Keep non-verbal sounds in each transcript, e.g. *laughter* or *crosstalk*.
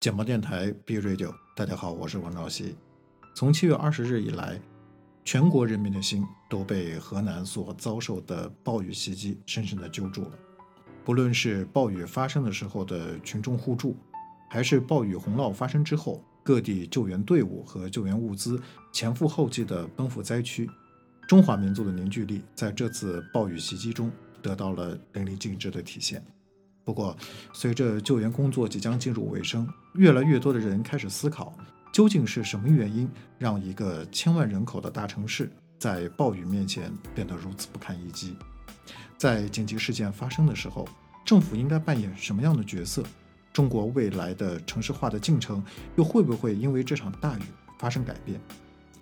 简报电台 B Radio，大家好，我是王兆熙。从七月二十日以来，全国人民的心都被河南所遭受的暴雨袭击深深的揪住了。不论是暴雨发生的时候的群众互助，还是暴雨洪涝发生之后，各地救援队伍和救援物资前赴后继地奔赴灾区，中华民族的凝聚力在这次暴雨袭击中得到了淋漓尽致的体现。不过，随着救援工作即将进入尾声，越来越多的人开始思考，究竟是什么原因让一个千万人口的大城市在暴雨面前变得如此不堪一击？在紧急事件发生的时候，政府应该扮演什么样的角色？中国未来的城市化的进程又会不会因为这场大雨发生改变？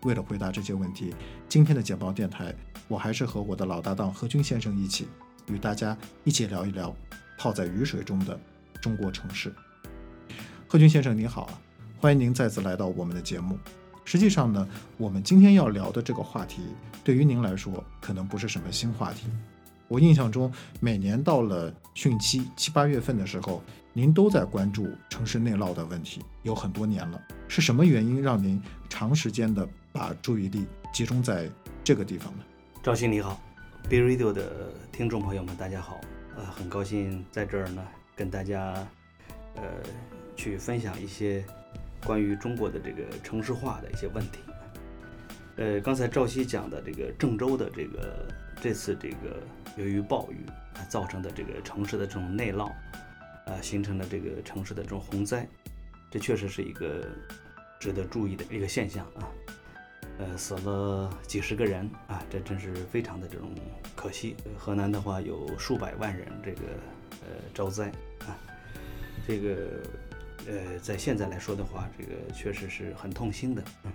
为了回答这些问题，今天的简报电台，我还是和我的老搭档何军先生一起，与大家一起聊一聊。泡在雨水中的中国城市，何军先生您好啊，欢迎您再次来到我们的节目。实际上呢，我们今天要聊的这个话题，对于您来说可能不是什么新话题。我印象中，每年到了汛期七八月份的时候，您都在关注城市内涝的问题，有很多年了。是什么原因让您长时间的把注意力集中在这个地方呢？赵鑫你好，B Radio 的听众朋友们，大家好。呃，很高兴在这儿呢，跟大家，呃，去分享一些关于中国的这个城市化的一些问题。呃，刚才赵熙讲的这个郑州的这个这次这个由于暴雨啊造成的这个城市的这种内涝，啊，形成了这个城市的这种洪灾，这确实是一个值得注意的一个现象啊。呃，死了几十个人啊，这真是非常的这种可惜。河南的话有数百万人这个呃遭灾啊，这个呃在现在来说的话，这个确实是很痛心的。嗯，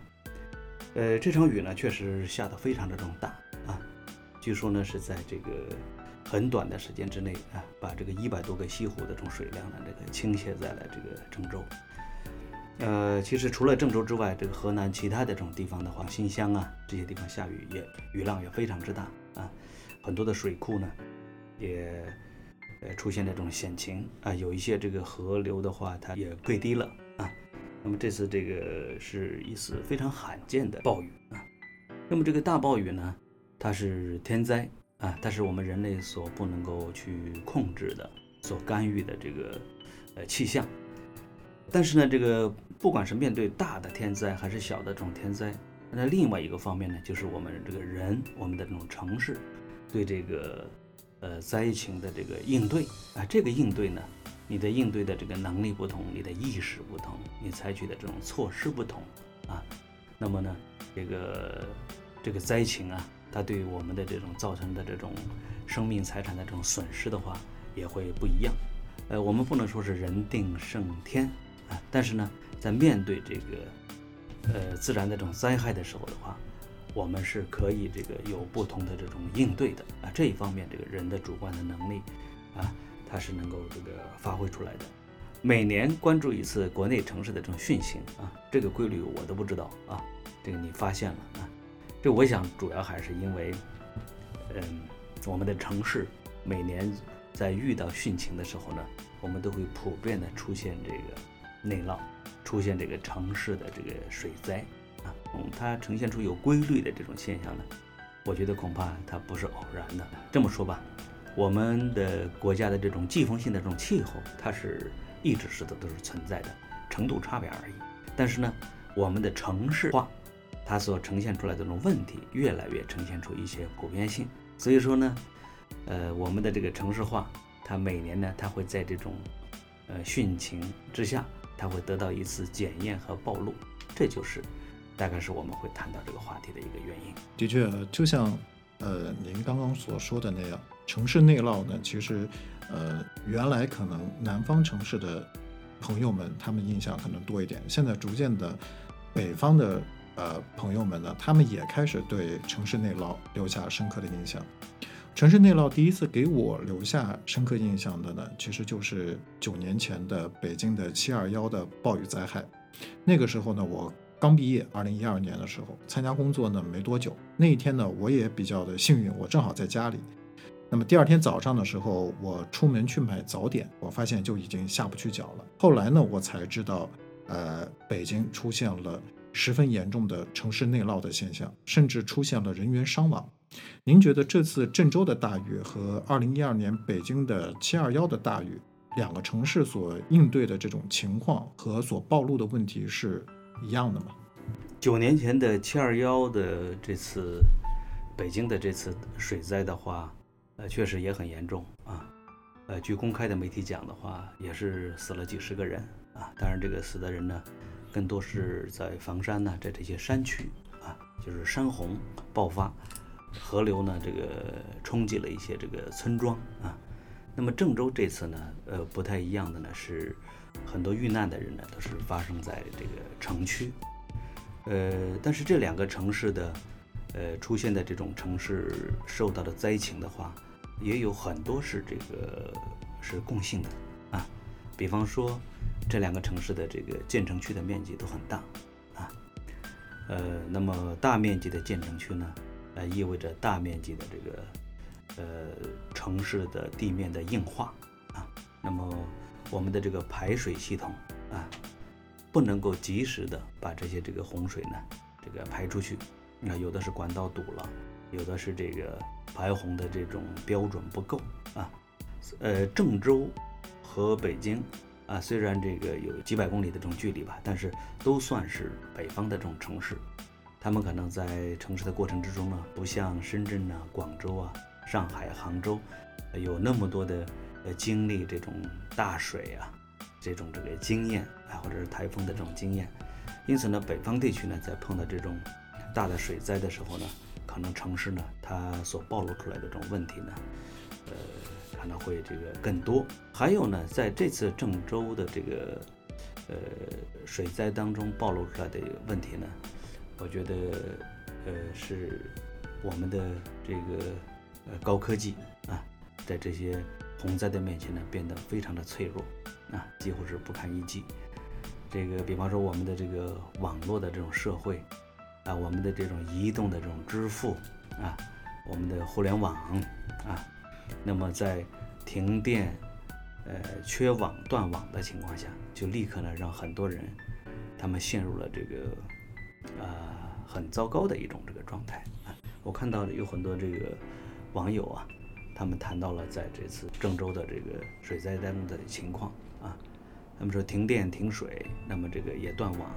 呃这场雨呢确实下的非常的这种大，据说呢是在这个很短的时间之内啊，把这个一百多个西湖的这种水量呢这个倾泻在了这个郑州。呃，其实除了郑州之外，这个河南其他的这种地方的话，新乡啊这些地方下雨也雨量也非常之大啊，很多的水库呢也呃出现这种险情啊，有一些这个河流的话，它也溃堤了啊。那么这次这个是一次非常罕见的暴雨啊。那么这个大暴雨呢，它是天灾啊，它是我们人类所不能够去控制的、所干预的这个呃气象。但是呢，这个不管是面对大的天灾还是小的这种天灾，那另外一个方面呢，就是我们这个人，我们的这种城市，对这个呃灾情的这个应对啊，这个应对呢，你的应对的这个能力不同，你的意识不同，你采取的这种措施不同啊，那么呢，这个这个灾情啊，它对我们的这种造成的这种生命财产的这种损失的话，也会不一样。呃，我们不能说是人定胜天。啊，但是呢，在面对这个呃自然的这种灾害的时候的话，我们是可以这个有不同的这种应对的啊。这一方面，这个人的主观的能力啊，它是能够这个发挥出来的。每年关注一次国内城市的这种汛情啊，这个规律我都不知道啊，这个你发现了啊？这我想主要还是因为，嗯，我们的城市每年在遇到汛情的时候呢，我们都会普遍的出现这个。内涝出现这个城市的这个水灾啊，它呈现出有规律的这种现象呢，我觉得恐怕它不是偶然的。这么说吧，我们的国家的这种季风性的这种气候，它是一直是的都是存在的，程度差别而已。但是呢，我们的城市化，它所呈现出来的这种问题，越来越呈现出一些普遍性。所以说呢，呃，我们的这个城市化，它每年呢，它会在这种呃汛情之下。它会得到一次检验和暴露，这就是大概是我们会谈到这个话题的一个原因。的确，就像呃您刚刚所说的那样，城市内涝呢，其实呃原来可能南方城市的朋友们他们印象可能多一点，现在逐渐的北方的呃朋友们呢，他们也开始对城市内涝留下深刻的印象。城市内涝第一次给我留下深刻印象的呢，其实就是九年前的北京的七二幺的暴雨灾害。那个时候呢，我刚毕业，二零一二年的时候参加工作呢没多久。那一天呢，我也比较的幸运，我正好在家里。那么第二天早上的时候，我出门去买早点，我发现就已经下不去脚了。后来呢，我才知道，呃，北京出现了十分严重的城市内涝的现象，甚至出现了人员伤亡。您觉得这次郑州的大雨和二零一二年北京的七二幺的大雨，两个城市所应对的这种情况和所暴露的问题是一样的吗？九年前的七二幺的这次北京的这次水灾的话。呃，确实也很严重啊。呃，据公开的媒体讲的话，也是死了几十个人啊。当然，这个死的人呢，更多是在房山呢，在这些山区啊，就是山洪爆发，河流呢这个冲击了一些这个村庄啊。那么郑州这次呢，呃，不太一样的呢是，很多遇难的人呢都是发生在这个城区。呃，但是这两个城市的，呃，出现的这种城市受到的灾情的话，也有很多是这个是共性的啊，比方说这两个城市的这个建成区的面积都很大啊，呃，那么大面积的建成区呢，呃，意味着大面积的这个呃城市的地面的硬化啊，那么我们的这个排水系统啊，不能够及时的把这些这个洪水呢这个排出去，那有的是管道堵了。有的是这个排洪的这种标准不够啊，呃，郑州和北京啊，虽然这个有几百公里的这种距离吧，但是都算是北方的这种城市，他们可能在城市的过程之中呢，不像深圳啊、广州啊、上海、杭州有那么多的呃经历这种大水啊这种这个经验啊，或者是台风的这种经验，因此呢，北方地区呢，在碰到这种大的水灾的时候呢。可能城市呢，它所暴露出来的这种问题呢，可能会这个更多。还有呢，在这次郑州的这个呃水灾当中暴露出来的问题呢，我觉得呃是我们的这个呃高科技啊，在这些洪灾的面前呢，变得非常的脆弱啊，几乎是不堪一击。这个比方说我们的这个网络的这种社会。啊，我们的这种移动的这种支付啊，我们的互联网啊，那么在停电、呃缺网断网的情况下，就立刻呢让很多人他们陷入了这个啊很糟糕的一种这个状态啊。我看到有很多这个网友啊，他们谈到了在这次郑州的这个水灾当中的情况啊，他们说停电停水，那么这个也断网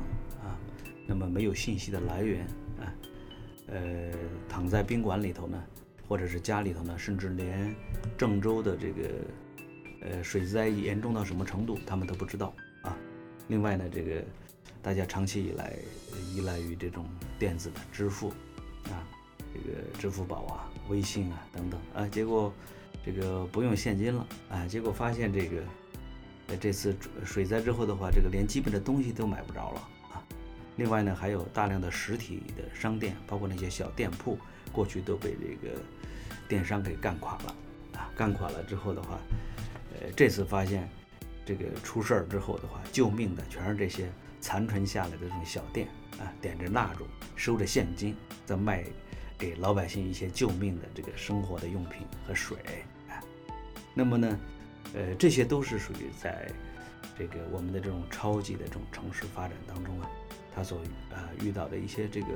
啊。那么没有信息的来源啊，呃，躺在宾馆里头呢，或者是家里头呢，甚至连郑州的这个呃水灾严重到什么程度，他们都不知道啊。另外呢，这个大家长期以来依赖于这种电子的支付啊，这个支付宝啊、微信啊等等啊，结果这个不用现金了啊，结果发现这个在这次水灾之后的话，这个连基本的东西都买不着了啊。另外呢，还有大量的实体的商店，包括那些小店铺，过去都被这个电商给干垮了啊！干垮了之后的话，呃，这次发现这个出事儿之后的话，救命的全是这些残存下来的这种小店啊，点着蜡烛，收着现金，在卖给老百姓一些救命的这个生活的用品和水啊。那么呢，呃，这些都是属于在这个我们的这种超级的这种城市发展当中啊。他所呃遇到的一些这个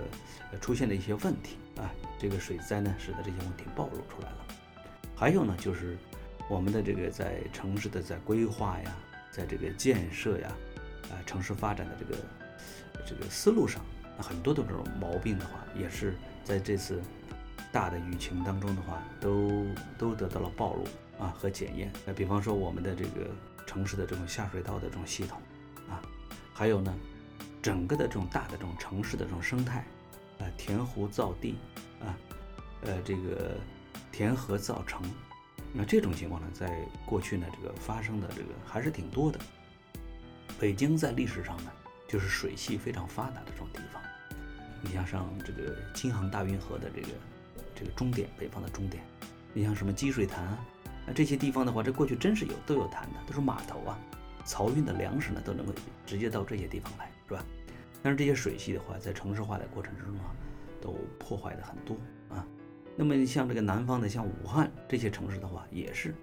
出现的一些问题啊，这个水灾呢，使得这些问题暴露出来了。还有呢，就是我们的这个在城市的在规划呀，在这个建设呀，啊，城市发展的这个这个思路上，很多的这种毛病的话，也是在这次大的雨情当中的话，都都得到了暴露啊和检验。那比方说我们的这个城市的这种下水道的这种系统啊，还有呢。整个的这种大的这种城市的这种生态，啊，填湖造地，啊，呃，这个填河造城，那这种情况呢，在过去呢，这个发生的这个还是挺多的。北京在历史上呢，就是水系非常发达的这种地方。你像上这个京杭大运河的这个这个终点，北方的终点，你像什么积水潭啊，那这些地方的话，这过去真是有都有潭的，都是码头啊，漕运的粮食呢都能够直接到这些地方来。是吧？但是这些水系的话，在城市化的过程之中啊，都破坏的很多啊。那么像这个南方的，像武汉这些城市的话，也是，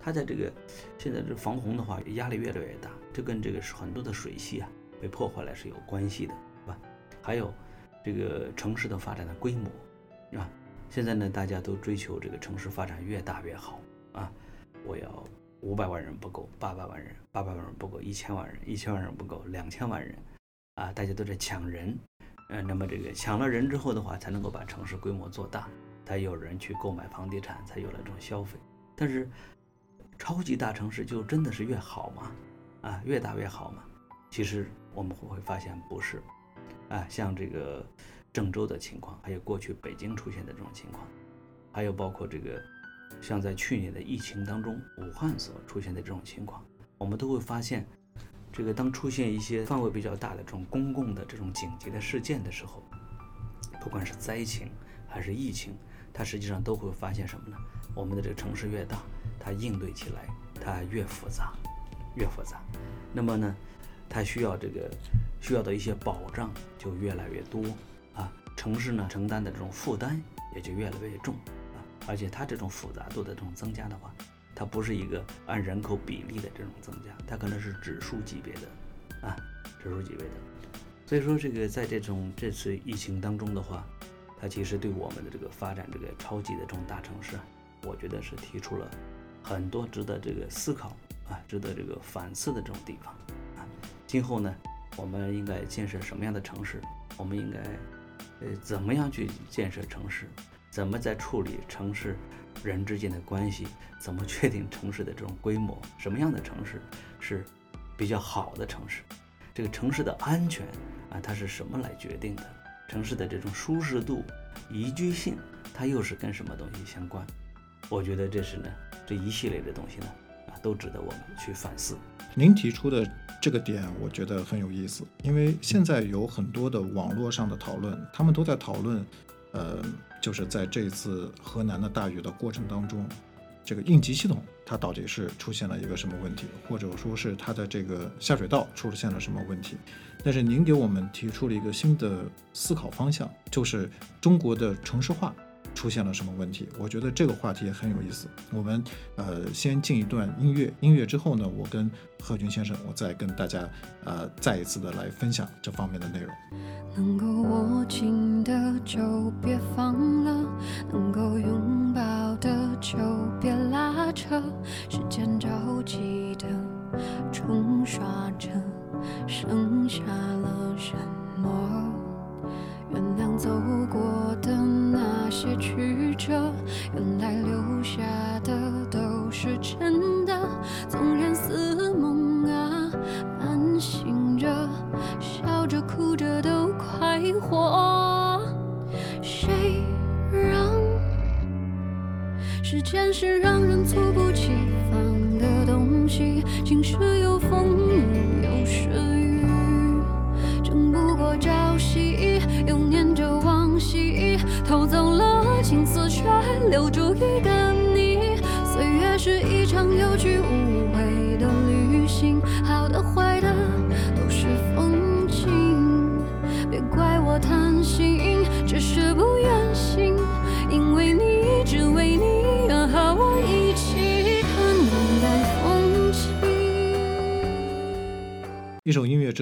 它在这个现在这防洪的话，压力越来越大，这跟这个很多的水系啊被破坏了是有关系的，是吧？还有这个城市的发展的规模，啊，现在呢，大家都追求这个城市发展越大越好啊，我要。五百万人不够，八百万人，八百万人不够，一千万人，一千万人不够，两千万人，啊，大家都在抢人，嗯，那么这个抢了人之后的话，才能够把城市规模做大，才有人去购买房地产，才有了这种消费。但是，超级大城市就真的是越好吗？啊，越大越好吗？其实我们会会发现不是，啊，像这个郑州的情况，还有过去北京出现的这种情况，还有包括这个。像在去年的疫情当中，武汉所出现的这种情况，我们都会发现，这个当出现一些范围比较大的这种公共的这种紧急的事件的时候，不管是灾情还是疫情，它实际上都会发现什么呢？我们的这个城市越大，它应对起来它越复杂，越复杂。那么呢，它需要这个需要的一些保障就越来越多啊，城市呢承担的这种负担也就越来越重啊。而且它这种复杂度的这种增加的话，它不是一个按人口比例的这种增加，它可能是指数级别的，啊，指数级别的。所以说这个在这种这次疫情当中的话，它其实对我们的这个发展这个超级的这种大城市，我觉得是提出了很多值得这个思考啊，值得这个反思的这种地方啊。今后呢，我们应该建设什么样的城市？我们应该呃怎么样去建设城市？怎么在处理城市人之间的关系？怎么确定城市的这种规模？什么样的城市是比较好的城市？这个城市的安全啊，它是什么来决定的？城市的这种舒适度、宜居性，它又是跟什么东西相关？我觉得这是呢，这一系列的东西呢，啊，都值得我们去反思。您提出的这个点，我觉得很有意思，因为现在有很多的网络上的讨论，他们都在讨论。呃，就是在这次河南的大雨的过程当中，这个应急系统它到底是出现了一个什么问题，或者说是它的这个下水道出现了什么问题？但是您给我们提出了一个新的思考方向，就是中国的城市化。出现了什么问题？我觉得这个话题也很有意思。我们呃先进一段音乐，音乐之后呢，我跟贺军先生，我再跟大家呃再一次的来分享这方面的内容。能够握紧的就别放了，能够拥抱的就别拉扯，时间着急的冲刷着，剩下了什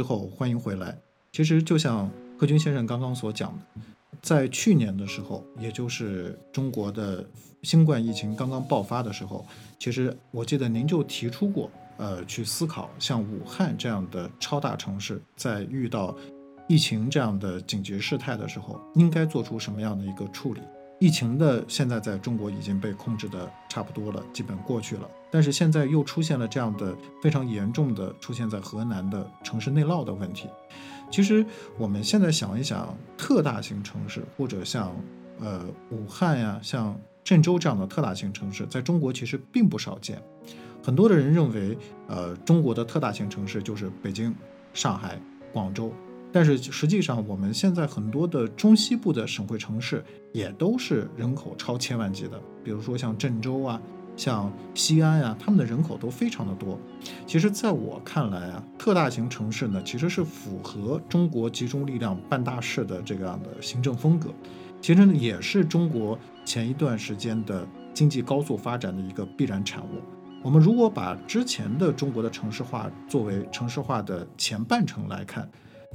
后，欢迎回来。其实就像。贺军先生刚刚所讲的，在去年的时候，也就是中国的新冠疫情刚刚爆发的时候，其实我记得您就提出过，呃，去思考像武汉这样的超大城市，在遇到疫情这样的紧急事态的时候，应该做出什么样的一个处理。疫情的现在在中国已经被控制的差不多了，基本过去了，但是现在又出现了这样的非常严重的出现在河南的城市内涝的问题。其实我们现在想一想，特大型城市或者像呃武汉呀、像郑州这样的特大型城市，在中国其实并不少见。很多的人认为，呃，中国的特大型城市就是北京、上海、广州。但是实际上，我们现在很多的中西部的省会城市也都是人口超千万级的，比如说像郑州啊、像西安呀、他们的人口都非常的多。其实，在我看来啊，特大型城市呢，其实是符合中国集中力量办大事的这个样的行政风格，其实呢，也是中国前一段时间的经济高速发展的一个必然产物。我们如果把之前的中国的城市化作为城市化的前半程来看，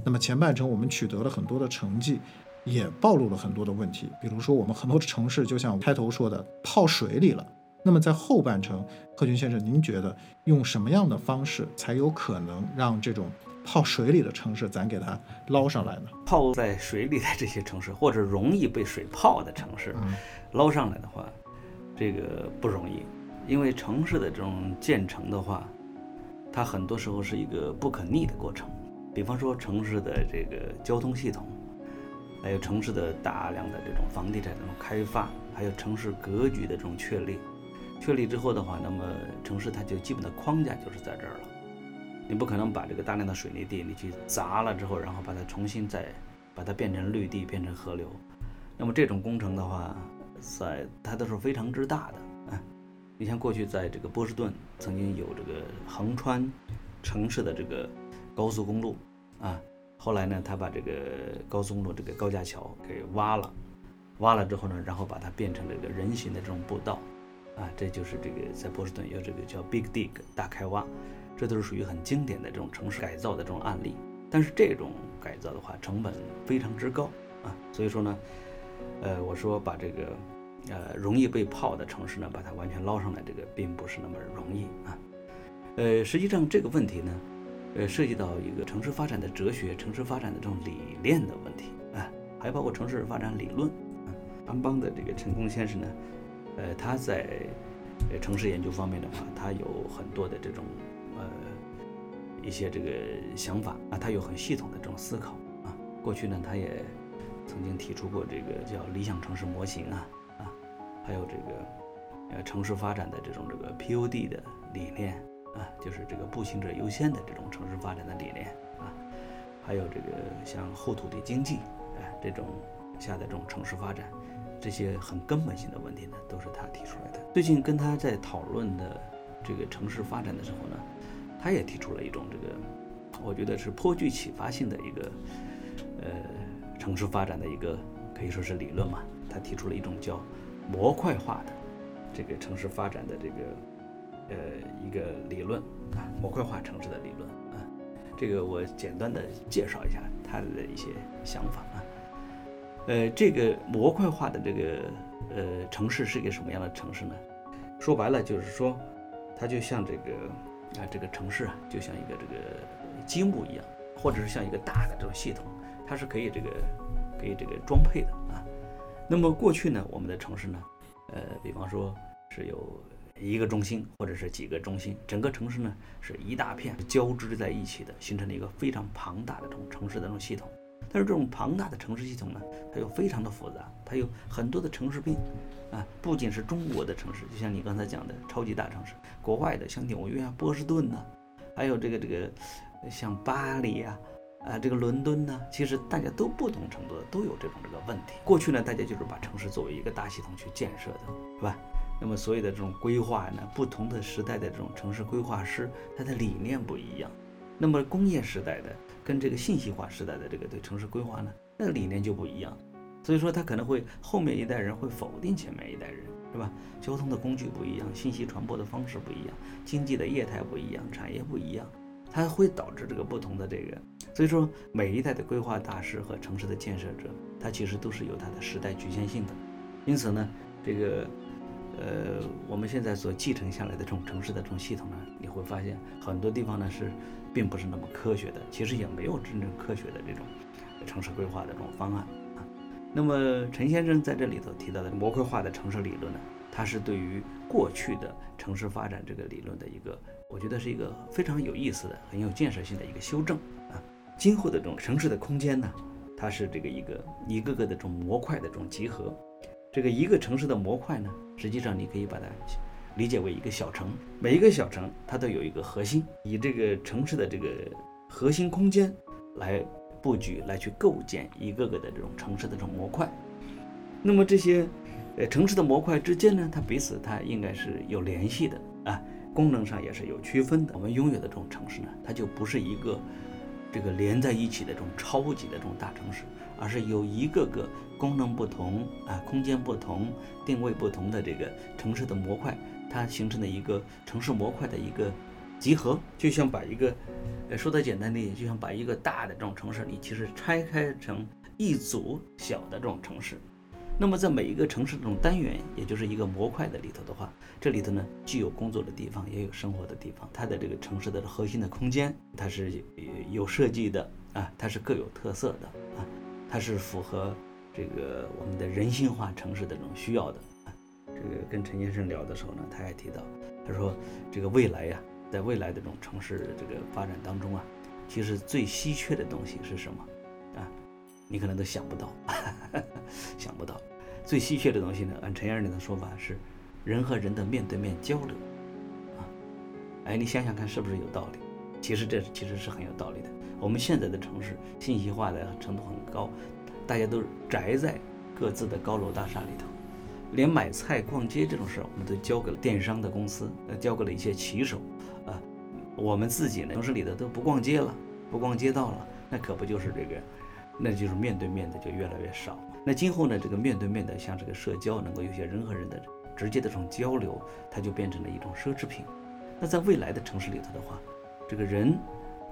那么前半程我们取得了很多的成绩，也暴露了很多的问题。比如说，我们很多城市就像开头说的泡水里了。那么在后半程，贺军先生，您觉得用什么样的方式才有可能让这种泡水里的城市咱给它捞上来呢？泡在水里的这些城市，或者容易被水泡的城市，捞上来的话，这个不容易。因为城市的这种建成的话，它很多时候是一个不可逆的过程。比方说城市的这个交通系统，还有城市的大量的这种房地产这种开发，还有城市格局的这种确立，确立之后的话，那么城市它就基本的框架就是在这儿了。你不可能把这个大量的水泥地你去砸了之后，然后把它重新再把它变成绿地，变成河流。那么这种工程的话，在它都是非常之大的。你像过去在这个波士顿曾经有这个横穿城市的这个高速公路啊，后来呢，他把这个高速公路这个高架桥给挖了，挖了之后呢，然后把它变成这个人行的这种步道啊，这就是这个在波士顿有这个叫 Big Dig 大开挖，这都是属于很经典的这种城市改造的这种案例。但是这种改造的话，成本非常之高啊，所以说呢，呃，我说把这个。呃，容易被泡的城市呢，把它完全捞上来，这个并不是那么容易啊。呃，实际上这个问题呢，呃，涉及到一个城市发展的哲学、城市发展的这种理念的问题啊，还包括城市发展理论啊。安邦的这个陈功先生呢，呃，他在呃城市研究方面的话，他有很多的这种呃一些这个想法啊，他有很系统的这种思考啊。过去呢，他也曾经提出过这个叫理想城市模型啊啊。还有这个，呃，城市发展的这种这个 PUD 的理念啊，就是这个步行者优先的这种城市发展的理念啊，还有这个像后土地经济啊这种下的这种城市发展，这些很根本性的问题呢，都是他提出来的。最近跟他在讨论的这个城市发展的时候呢，他也提出了一种这个，我觉得是颇具启发性的一个，呃，城市发展的一个可以说是理论嘛。他提出了一种叫模块化的这个城市发展的这个呃一个理论啊，模块化城市的理论啊，这个我简单的介绍一下他的一些想法啊。呃，这个模块化的这个呃城市是一个什么样的城市呢？说白了就是说，它就像这个啊这个城市啊，就像一个这个积木一样，或者是像一个大的这种系统，它是可以这个可以这个装配的啊。那么过去呢，我们的城市呢，呃，比方说是有一个中心或者是几个中心，整个城市呢是一大片交织在一起的，形成了一个非常庞大的这种城市的这种系统。但是这种庞大的城市系统呢，它又非常的复杂，它有很多的城市病啊，不仅是中国的城市，就像你刚才讲的超级大城市，国外的像纽约啊、波士顿呐，还有这个这个像巴黎啊。啊，这个伦敦呢，其实大家都不同程度的都有这种这个问题。过去呢，大家就是把城市作为一个大系统去建设的，是吧？那么所有的这种规划呢，不同的时代的这种城市规划师，他的理念不一样。那么工业时代的跟这个信息化时代的这个对城市规划呢，那个理念就不一样。所以说他可能会后面一代人会否定前面一代人，是吧？交通的工具不一样，信息传播的方式不一样，经济的业态不一样，产业不一样，它会导致这个不同的这个。所以说，每一代的规划大师和城市的建设者，他其实都是有他的时代局限性的。因此呢，这个，呃，我们现在所继承下来的这种城市的这种系统呢，你会发现很多地方呢是并不是那么科学的，其实也没有真正科学的这种城市规划的这种方案啊。那么陈先生在这里头提到的模块化的城市理论呢，它是对于过去的城市发展这个理论的一个，我觉得是一个非常有意思的、很有建设性的一个修正啊。今后的这种城市的空间呢，它是这个一个一个个的这种模块的这种集合。这个一个城市的模块呢，实际上你可以把它理解为一个小城。每一个小城它都有一个核心，以这个城市的这个核心空间来布局，来去构建一个个的这种城市的这种模块。那么这些呃，城市的模块之间呢，它彼此它应该是有联系的啊，功能上也是有区分的。我们拥有的这种城市呢，它就不是一个这个连在一起的这种超级的这种大城市，而是有一个个功能不同啊、空间不同、定位不同的这个城市的模块，它形成的一个城市模块的一个集合，就像把一个，呃，说的简单点，就像把一个大的这种城市，你其实拆开成一组小的这种城市。那么在每一个城市这种单元，也就是一个模块的里头的话，这里头呢既有工作的地方，也有生活的地方。它的这个城市的核心的空间，它是有设计的啊，它是各有特色的啊，它是符合这个我们的人性化城市的这种需要的。这个跟陈先生聊的时候呢，他还提到，他说这个未来呀，在未来的这种城市这个发展当中啊，其实最稀缺的东西是什么啊？你可能都想不到，*laughs* 想不到。最稀缺的东西呢？按陈先生的说法是，人和人的面对面交流，啊，哎，你想想看是不是有道理？其实这其实是很有道理的。我们现在的城市信息化的程度很高，大家都宅在各自的高楼大厦里头，连买菜逛街这种事儿，我们都交给了电商的公司，呃，交给了一些骑手，啊，我们自己呢，城市里头都不逛街了，不逛街道了，那可不就是这个，那就是面对面的就越来越少。那今后呢？这个面对面的，像这个社交，能够有些人和人的直接的这种交流，它就变成了一种奢侈品。那在未来的城市里头的话，这个人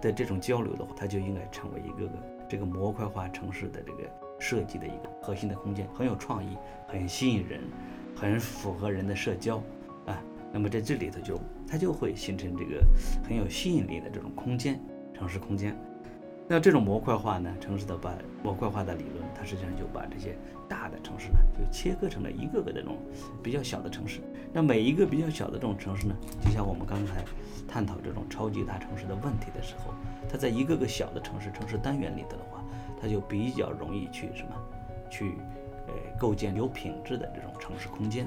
的这种交流的话，它就应该成为一个个这个模块化城市的这个设计的一个核心的空间，很有创意，很吸引人，很符合人的社交啊。那么在这里头就它就会形成这个很有吸引力的这种空间，城市空间。那这种模块化呢，城市的把模块化的理论，它实际上就把这些大的城市呢，就切割成了一个个这种比较小的城市。那每一个比较小的这种城市呢，就像我们刚才探讨这种超级大城市的问题的时候，它在一个个小的城市城市单元里头的话，它就比较容易去什么，去呃构建有品质的这种城市空间，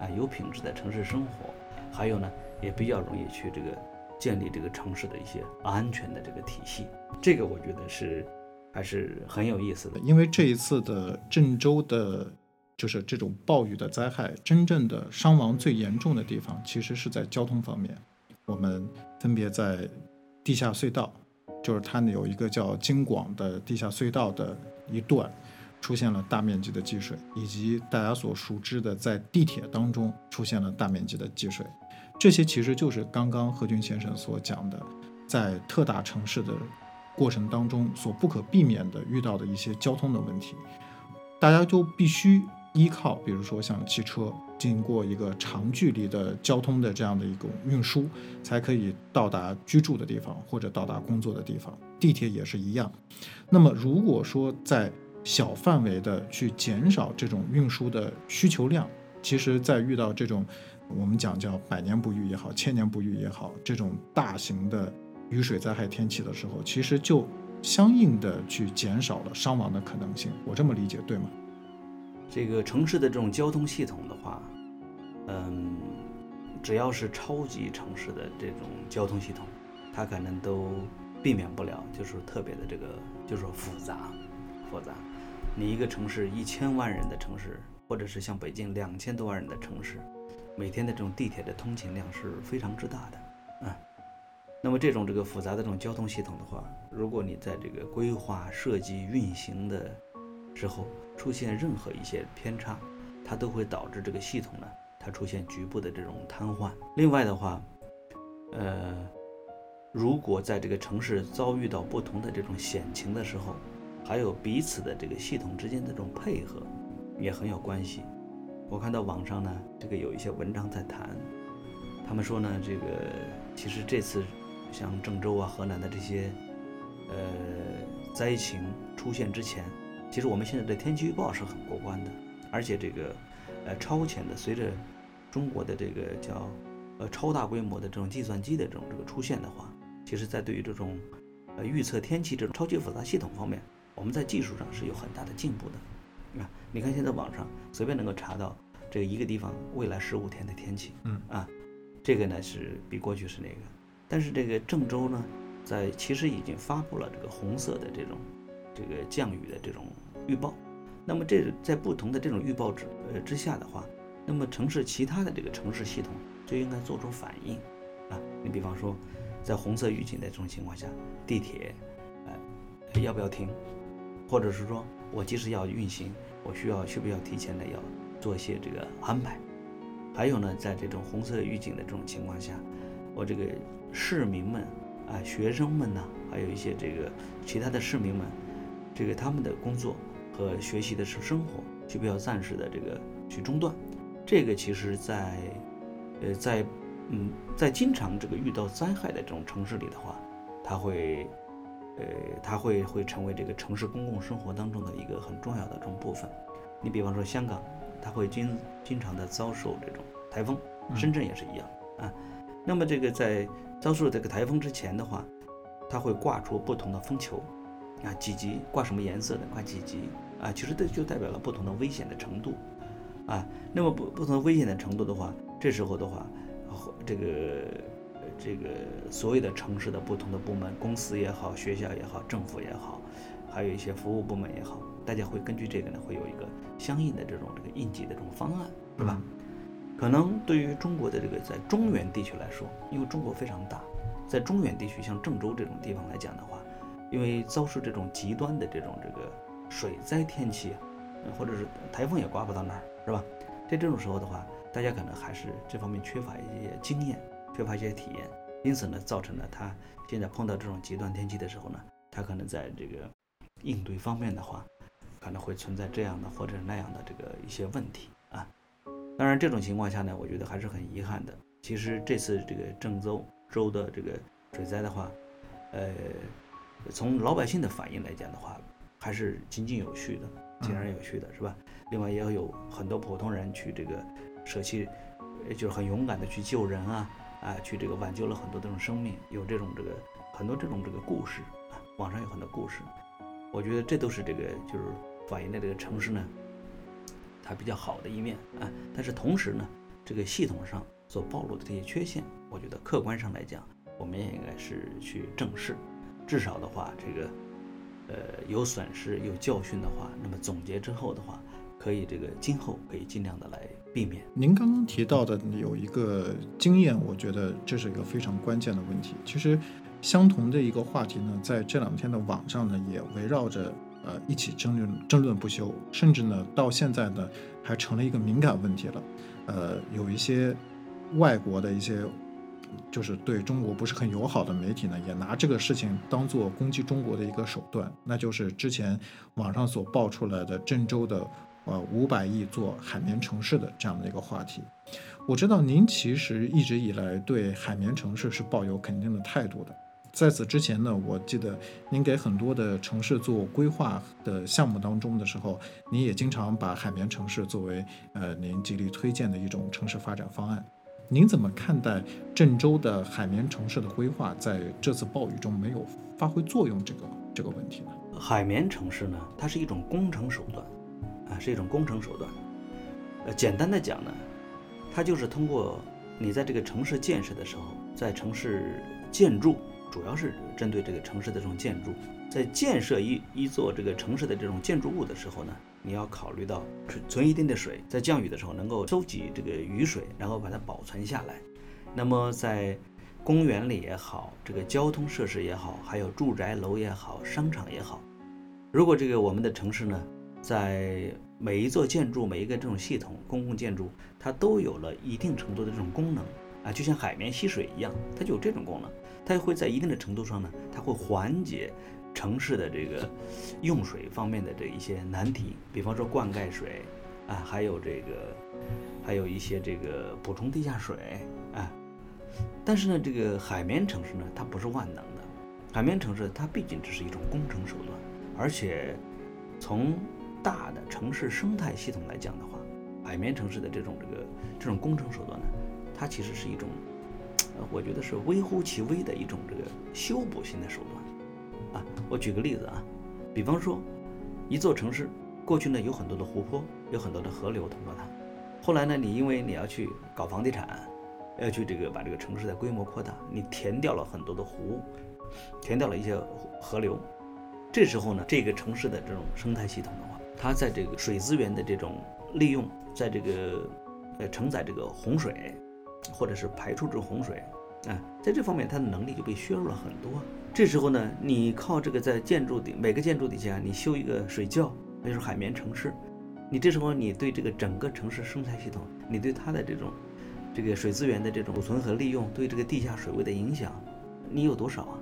啊，有品质的城市生活，还有呢，也比较容易去这个。建立这个城市的一些安全的这个体系，这个我觉得是还是很有意思的。因为这一次的郑州的，就是这种暴雨的灾害，真正的伤亡最严重的地方，其实是在交通方面。我们分别在地下隧道，就是它有一个叫京广的地下隧道的一段，出现了大面积的积水，以及大家所熟知的在地铁当中出现了大面积的积水。这些其实就是刚刚何军先生所讲的，在特大城市的过程当中所不可避免的遇到的一些交通的问题，大家就必须依靠，比如说像汽车，经过一个长距离的交通的这样的一种运输，才可以到达居住的地方或者到达工作的地方。地铁也是一样。那么如果说在小范围的去减少这种运输的需求量，其实在遇到这种。我们讲叫百年不遇也好，千年不遇也好，这种大型的雨水灾害天气的时候，其实就相应的去减少了伤亡的可能性。我这么理解对吗？这个城市的这种交通系统的话，嗯，只要是超级城市的这种交通系统，它可能都避免不了，就是特别的这个，就是说复杂，复杂。你一个城市一千万人的城市，或者是像北京两千多万人的城市。每天的这种地铁的通勤量是非常之大的，啊，那么这种这个复杂的这种交通系统的话，如果你在这个规划、设计、运行的时候出现任何一些偏差，它都会导致这个系统呢，它出现局部的这种瘫痪。另外的话，呃，如果在这个城市遭遇到不同的这种险情的时候，还有彼此的这个系统之间的这种配合，也很有关系。我看到网上呢，这个有一些文章在谈，他们说呢，这个其实这次像郑州啊、河南的这些呃灾情出现之前，其实我们现在的天气预报是很过关的，而且这个呃超前的，随着中国的这个叫呃超大规模的这种计算机的这种这个出现的话，其实在对于这种呃预测天气这种超级复杂系统方面，我们在技术上是有很大的进步的。啊，你看现在网上随便能够查到这个一个地方未来十五天的天气，嗯啊，这个呢是比过去是那个，但是这个郑州呢，在其实已经发布了这个红色的这种这个降雨的这种预报，那么这在不同的这种预报之呃之下的话，那么城市其他的这个城市系统就应该做出反应啊。你比方说，在红色预警的这种情况下，地铁，呃，要不要停？或者是说我即使要运行，我需要需不需要提前的要做一些这个安排？还有呢，在这种红色预警的这种情况下，我这个市民们啊，学生们呢，还有一些这个其他的市民们，这个他们的工作和学习的是生活，需不需要暂时的这个去中断？这个其实，在呃，在嗯，在经常这个遇到灾害的这种城市里的话，它会。呃，它会会成为这个城市公共生活当中的一个很重要的这种部分。你比方说香港，它会经经常的遭受这种台风，深圳也是一样啊。那么这个在遭受这个台风之前的话，它会挂出不同的风球啊，几级挂什么颜色的，挂几级啊，其实这就代表了不同的危险的程度啊。那么不不同危险的程度的话，这时候的话，这个。这个所有的城市的不同的部门，公司也好，学校也好，政府也好，还有一些服务部门也好，大家会根据这个呢，会有一个相应的这种这个应急的这种方案，是吧？可能对于中国的这个在中原地区来说，因为中国非常大，在中原地区，像郑州这种地方来讲的话，因为遭受这种极端的这种这个水灾天气，或者是台风也刮不到那儿，是吧？在这种时候的话，大家可能还是这方面缺乏一些经验。缺乏一些体验，因此呢，造成了他现在碰到这种极端天气的时候呢，他可能在这个应对方面的话，可能会存在这样的或者那样的这个一些问题啊。当然，这种情况下呢，我觉得还是很遗憾的。其实这次这个郑州州的这个水灾的话，呃，从老百姓的反应来讲的话，还是井井有序的，井然有序的，是吧？另外也有很多普通人去这个舍弃，就是很勇敢的去救人啊。啊，去这个挽救了很多这种生命，有这种这个很多这种这个故事啊，网上有很多故事，我觉得这都是这个就是反映的这个城市呢，它比较好的一面啊。但是同时呢，这个系统上所暴露的这些缺陷，我觉得客观上来讲，我们也应该是去正视。至少的话，这个呃有损失有教训的话，那么总结之后的话。可以，这个今后可以尽量的来避免。您刚刚提到的有一个经验，我觉得这是一个非常关键的问题。其实，相同的一个话题呢，在这两天的网上呢，也围绕着呃一起争论争论不休，甚至呢到现在呢还成了一个敏感问题了。呃，有一些外国的一些就是对中国不是很友好的媒体呢，也拿这个事情当做攻击中国的一个手段，那就是之前网上所爆出来的郑州的。呃，五百亿做海绵城市的这样的一个话题，我知道您其实一直以来对海绵城市是抱有肯定的态度的。在此之前呢，我记得您给很多的城市做规划的项目当中的时候，您也经常把海绵城市作为呃您极力推荐的一种城市发展方案。您怎么看待郑州的海绵城市的规划在这次暴雨中没有发挥作用这个这个问题呢？海绵城市呢，它是一种工程手段。啊，是一种工程手段。呃，简单的讲呢，它就是通过你在这个城市建设的时候，在城市建筑，主要是针对这个城市的这种建筑，在建设一一座这个城市的这种建筑物的时候呢，你要考虑到存存一定的水，在降雨的时候能够收集这个雨水，然后把它保存下来。那么在公园里也好，这个交通设施也好，还有住宅楼也好，商场也好，如果这个我们的城市呢？在每一座建筑、每一个这种系统、公共建筑，它都有了一定程度的这种功能啊，就像海绵吸水一样，它就有这种功能。它也会在一定的程度上呢，它会缓解城市的这个用水方面的这一些难题，比方说灌溉水啊，还有这个，还有一些这个补充地下水啊。但是呢，这个海绵城市呢，它不是万能的。海绵城市它毕竟只是一种工程手段，而且从大的城市生态系统来讲的话，海绵城市的这种这个这种工程手段呢，它其实是一种，呃，我觉得是微乎其微的一种这个修补性的手段。啊，我举个例子啊，比方说，一座城市过去呢有很多的湖泊，有很多的河流通过它，后来呢你因为你要去搞房地产，要去这个把这个城市的规模扩大，你填掉了很多的湖，填掉了一些河流，这时候呢这个城市的这种生态系统呢。它在这个水资源的这种利用，在这个呃承载这个洪水，或者是排出这洪水，啊，在这方面它的能力就被削弱了很多。这时候呢，你靠这个在建筑底每个建筑底下你修一个水窖，那就是海绵城市，你这时候你对这个整个城市生态系统，你对它的这种这个水资源的这种储存和利用，对这个地下水位的影响，你有多少啊？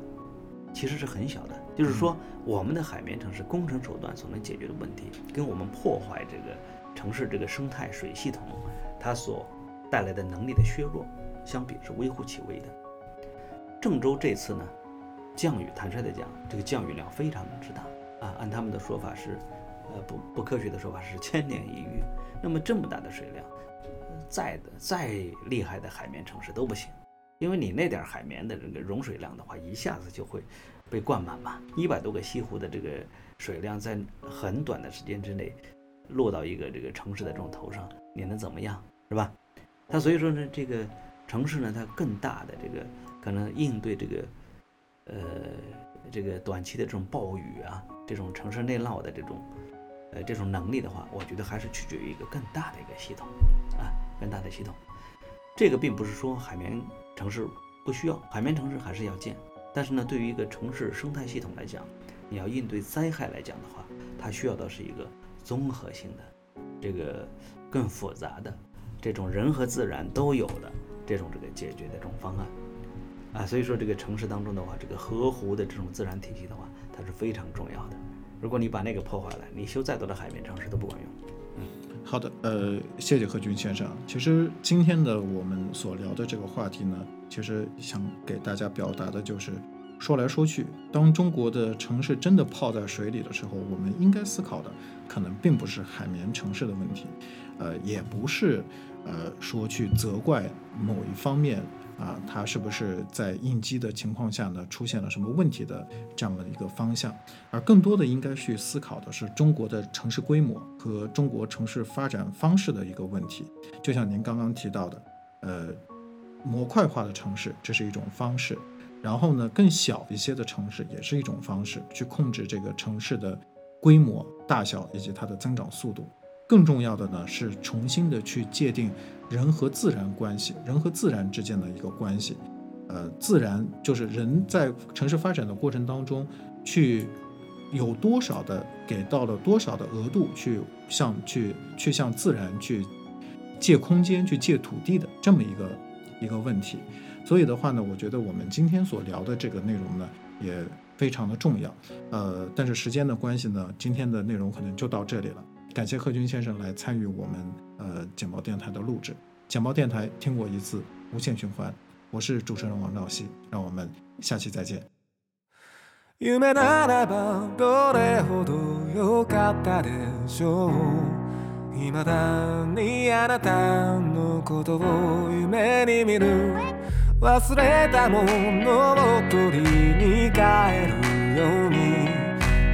其实是很小的。就是说，我们的海绵城市工程手段所能解决的问题，跟我们破坏这个城市这个生态水系统，它所带来的能力的削弱相比是微乎其微的。郑州这次呢，降雨，坦率的讲，这个降雨量非常之大啊，按他们的说法是，呃，不不科学的说法是 *laughs* 千年一遇。那么这么大的水量，再的再厉害的海绵城市都不行，因为你那点海绵的这个容水量的话，一下子就会。被灌满嘛，一百多个西湖的这个水量在很短的时间之内落到一个这个城市的这种头上，你能怎么样，是吧？它所以说呢，这个城市呢，它更大的这个可能应对这个呃这个短期的这种暴雨啊，这种城市内涝的这种呃这种能力的话，我觉得还是取决于一个更大的一个系统啊，更大的系统。这个并不是说海绵城市不需要，海绵城市还是要建。但是呢，对于一个城市生态系统来讲，你要应对灾害来讲的话，它需要的是一个综合性的、这个更复杂的、这种人和自然都有的这种这个解决的这种方案啊。所以说，这个城市当中的话，这个河湖的这种自然体系的话，它是非常重要的。如果你把那个破坏了，你修再多的海绵城市都不管用。好的，呃，谢谢何军先生。其实今天的我们所聊的这个话题呢。其实想给大家表达的就是，说来说去，当中国的城市真的泡在水里的时候，我们应该思考的可能并不是海绵城市的问题，呃，也不是，呃，说去责怪某一方面啊，它是不是在应激的情况下呢出现了什么问题的这样的一个方向，而更多的应该去思考的是中国的城市规模和中国城市发展方式的一个问题。就像您刚刚提到的，呃。模块化的城市，这是一种方式。然后呢，更小一些的城市也是一种方式，去控制这个城市的规模、大小以及它的增长速度。更重要的呢，是重新的去界定人和自然关系，人和自然之间的一个关系。呃，自然就是人在城市发展的过程当中，去有多少的给到了多少的额度，去向去去向自然去借空间、去借土地的这么一个。一个问题，所以的话呢，我觉得我们今天所聊的这个内容呢，也非常的重要。呃，但是时间的关系呢，今天的内容可能就到这里了。感谢贺军先生来参与我们呃简报电台的录制。简报电台听过一次，无限循环。我是主持人王兆熙，让我们下期再见。未だにあなたのことを夢に見る忘れたものを取りに帰るように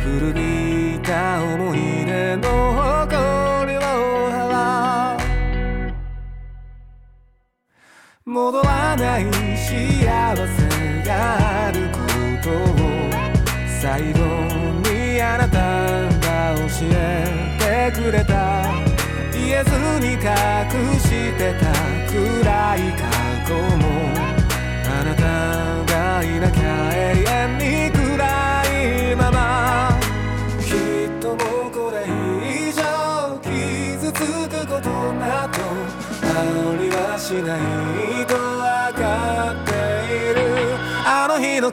古び た思い出の誇りを払う戻らない幸せがあることを最後にあなたが教えてくれた言えずに隠してた暗い過去もあなたがいなきゃ永遠にしないと分かっている。あの日の